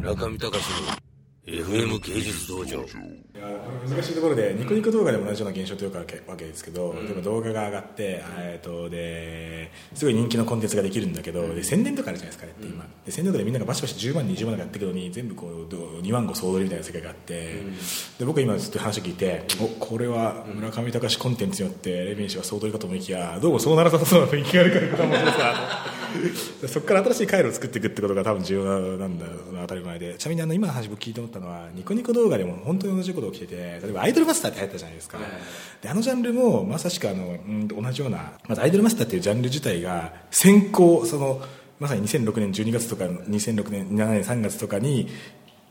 中見隆の FM 芸術道場。難しいところでニコニコ動画でも同じような現象というかわけですけど、でも動画が上がって、えー、とですごい人気のコンテンツができるんだけど、で宣伝とかあるじゃないですかねって今、で宣伝とかでみんながバシバシ10万20万とかやってくるのに全部こうど2万5総取りみたいな世界があって、で僕今ずっと話を聞いて、おこれは村上隆コンテンツによってレビン氏は総取りかと思いきやどうもそうならさそうな雰囲気があるからそこか。ら新しい回路を作っていくってことが多分重要なんだ当たり前で。ちなみにあの今の話僕聞いて思ったのはニコニコ動画でも本当に同じことが起きてて例えばアイドルマスターって流行ったじゃないですか、であのジャンルもまさしくあのうん同じようなまずアイドルマスターっていうジャンル自体が先行そのまさに2006年12月とか2006年7年3月とかに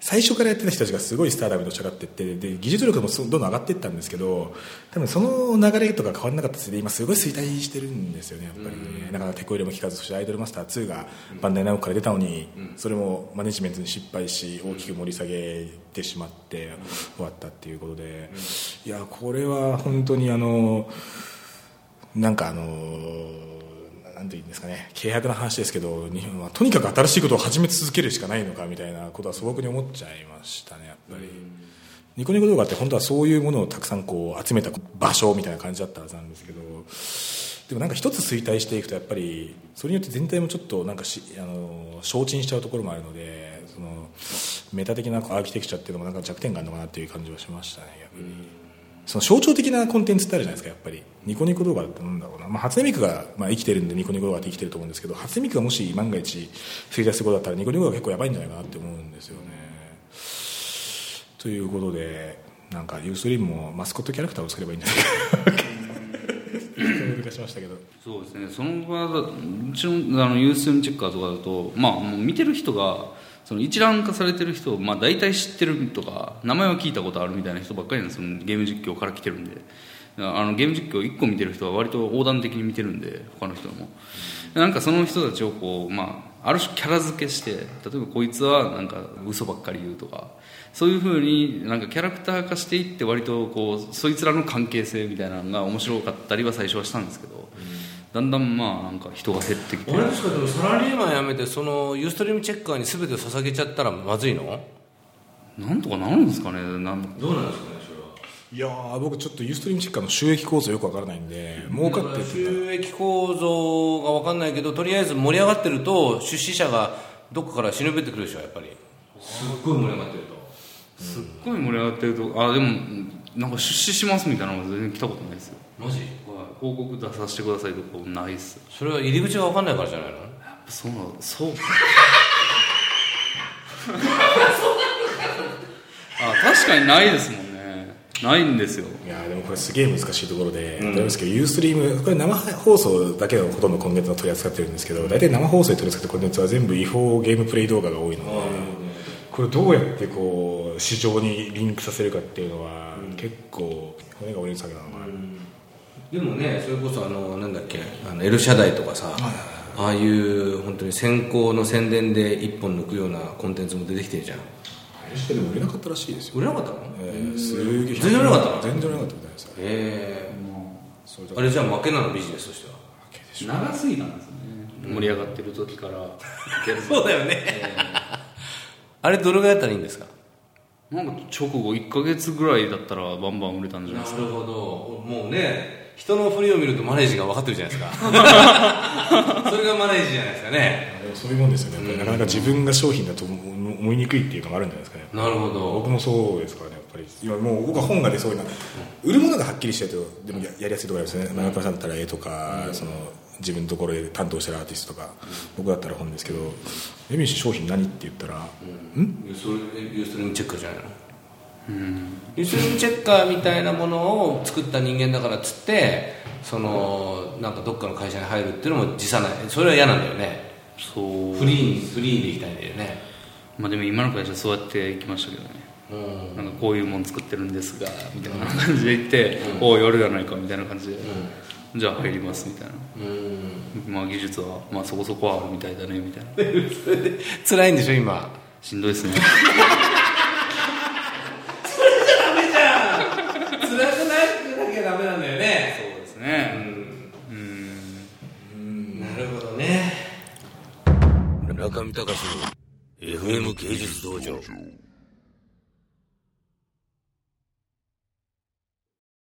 最初からやってた人たちがすごいスターダムにのし上がっていってで技術力もどんどん上がっていったんですけど多分その流れとか変わらなかったせいで今すごい衰退してるんですよねやっぱりね。なかなか手こ入れも効かずそしてアイドルマスター2がバンダイナムコから出たのにそれもマネジメントに失敗し大きく盛り下げてしまって終わったっていうことで。いやこれは本当にあのなんかあのなんていうんですかね契約の話ですけど日本はとにかく新しいことを始め続けるしかないのかみたいなことは素朴に思っちゃいましたねやっぱり。ニコニコ動画って本当はそういうものをたくさんこう集めた場所みたいな感じだったはずなんですけどでもなんか一つ衰退していくとやっぱりそれによって全体もちょっとなんかしあの消沈しちゃうところもあるのでそのメタ的なアーキテクチャっていうのもなんか弱点があるのかなっていう感じはしましたね逆に。その象徴的なコンテンツってあるじゃないですかやっぱり。ニコニコ動画ってなんだろうな、まあ、初音ミクが、まあ、生きてるんでニコニコ動画って生きてると思うんですけど初音ミクがもし万が一衰退することだったらニコニコ動画結構やばいんじゃないかなって思うんですよね。ということでなんかユーストリームもマスコットキャラクターを作ればいいんじゃないかしましたけど。そうですね。その場だうちのあのユースチェッカーとかだとまあもう見てる人がその一覧化されてる人を、まあ、大体知ってるとか名前は聞いたことあるみたいな人ばっかりなんですそのゲーム実況から来てるんで。あのゲーム実況1個見てる人は割と横断的に見てるんで他の人も。なんかその人たちをこう、まあ、ある種キャラ付けして例えばこいつはなんか嘘ばっかり言うとかそういうふうになんかキャラクター化していって割とこうそいつらの関係性みたいなのが面白かったりは最初はしたんですけど、だんだんまあなんか人が減ってきて。あれですか？でもサラリーマン辞めてそのユーストリームチェッカーに全てを捧げちゃったらまずいの？なんとかなるんですかね。なんどうなんですかね？いやー僕ちょっとユーストリームチェッカーの収益構造よくわからないんで儲かって収益構造が分かんないけどとりあえず盛り上がってると出資者がどっかから忍びてくるでしょやっぱり。すっごい盛り上がってると。すっごい盛り上がってるとあでもなんか出資しますみたいなのが全然来たことないですよ、マジ？はい、広告出させてくださいとかないっす。それは入り口が分かんないからじゃないの？やっぱそうなのそうか。あ確かにないですもんねないんですよ。いやーでもこれすげえ難しいところで、例えばですけどユーストリームこれ生放送だけのほとんどコンテンツを取り扱ってるんですけど大体生放送で取り扱ってるコンテンツは全部違法ゲームプレイ動画が多いのでこれどうやってこう市場にリンクさせるかっていうのは、結構骨が折れる作業なのかな、でもねそれこそあのなんだっけあの L 社代とかさああいう本当に先行の宣伝で一本抜くようなコンテンツも出てきてるじゃんでも売れなかったらしいですよ、売れなかったの？えーすげえ全然売れなかった。の全然売れなかったみたいですよ。へえあ。れじゃあ負けなのビジネスとしては？長すぎたんですよね、盛り上がってる時から。そうだよね。あれどれぐらいやったらいいんですか？なんか直後1か月ぐらいだったらバンバン売れたんじゃないですか？るほど。もうね人の振りを見るとマネージが分かってるじゃないですか。それがマネージじゃないですかね。そういうもんですよね、なかなか自分が商品だと思思いにくいっていうのがあるんじゃないですかね。なるほど。僕もそうですからねやっぱり。今もう僕は本が出そうな売るものがはっきりしてるとでもややりやすいところありますよね。長倉さんだったら絵とか、その自分のところで担当してるアーティストとか、僕だったら本ですけどエミシ商品何って言ったら、ん。ユーストユーストリームチェッカーじゃないの？ユーストリームチェッカーみたいなものを作った人間だからっつってそのなんかどっかの会社に入るっていうのも辞さない。それは嫌なんだよね。そう。フリーにフリーでいきたいんだよねまあでも今の会社そうやって行きましたけどね。うん。なんかこういうもん作ってるんですがみたいな感じで言って「おおやるやないか」みたいな感じで、じゃあ入りますみたいな、うん。まあ技術はまあそこそこはあるみたいだねみたいな。それで辛いんでしょ今。しんどいですね。辛くなくなきゃダメなんだよね。そうですね。なるほどね。中見隆。の FM 芸術道場。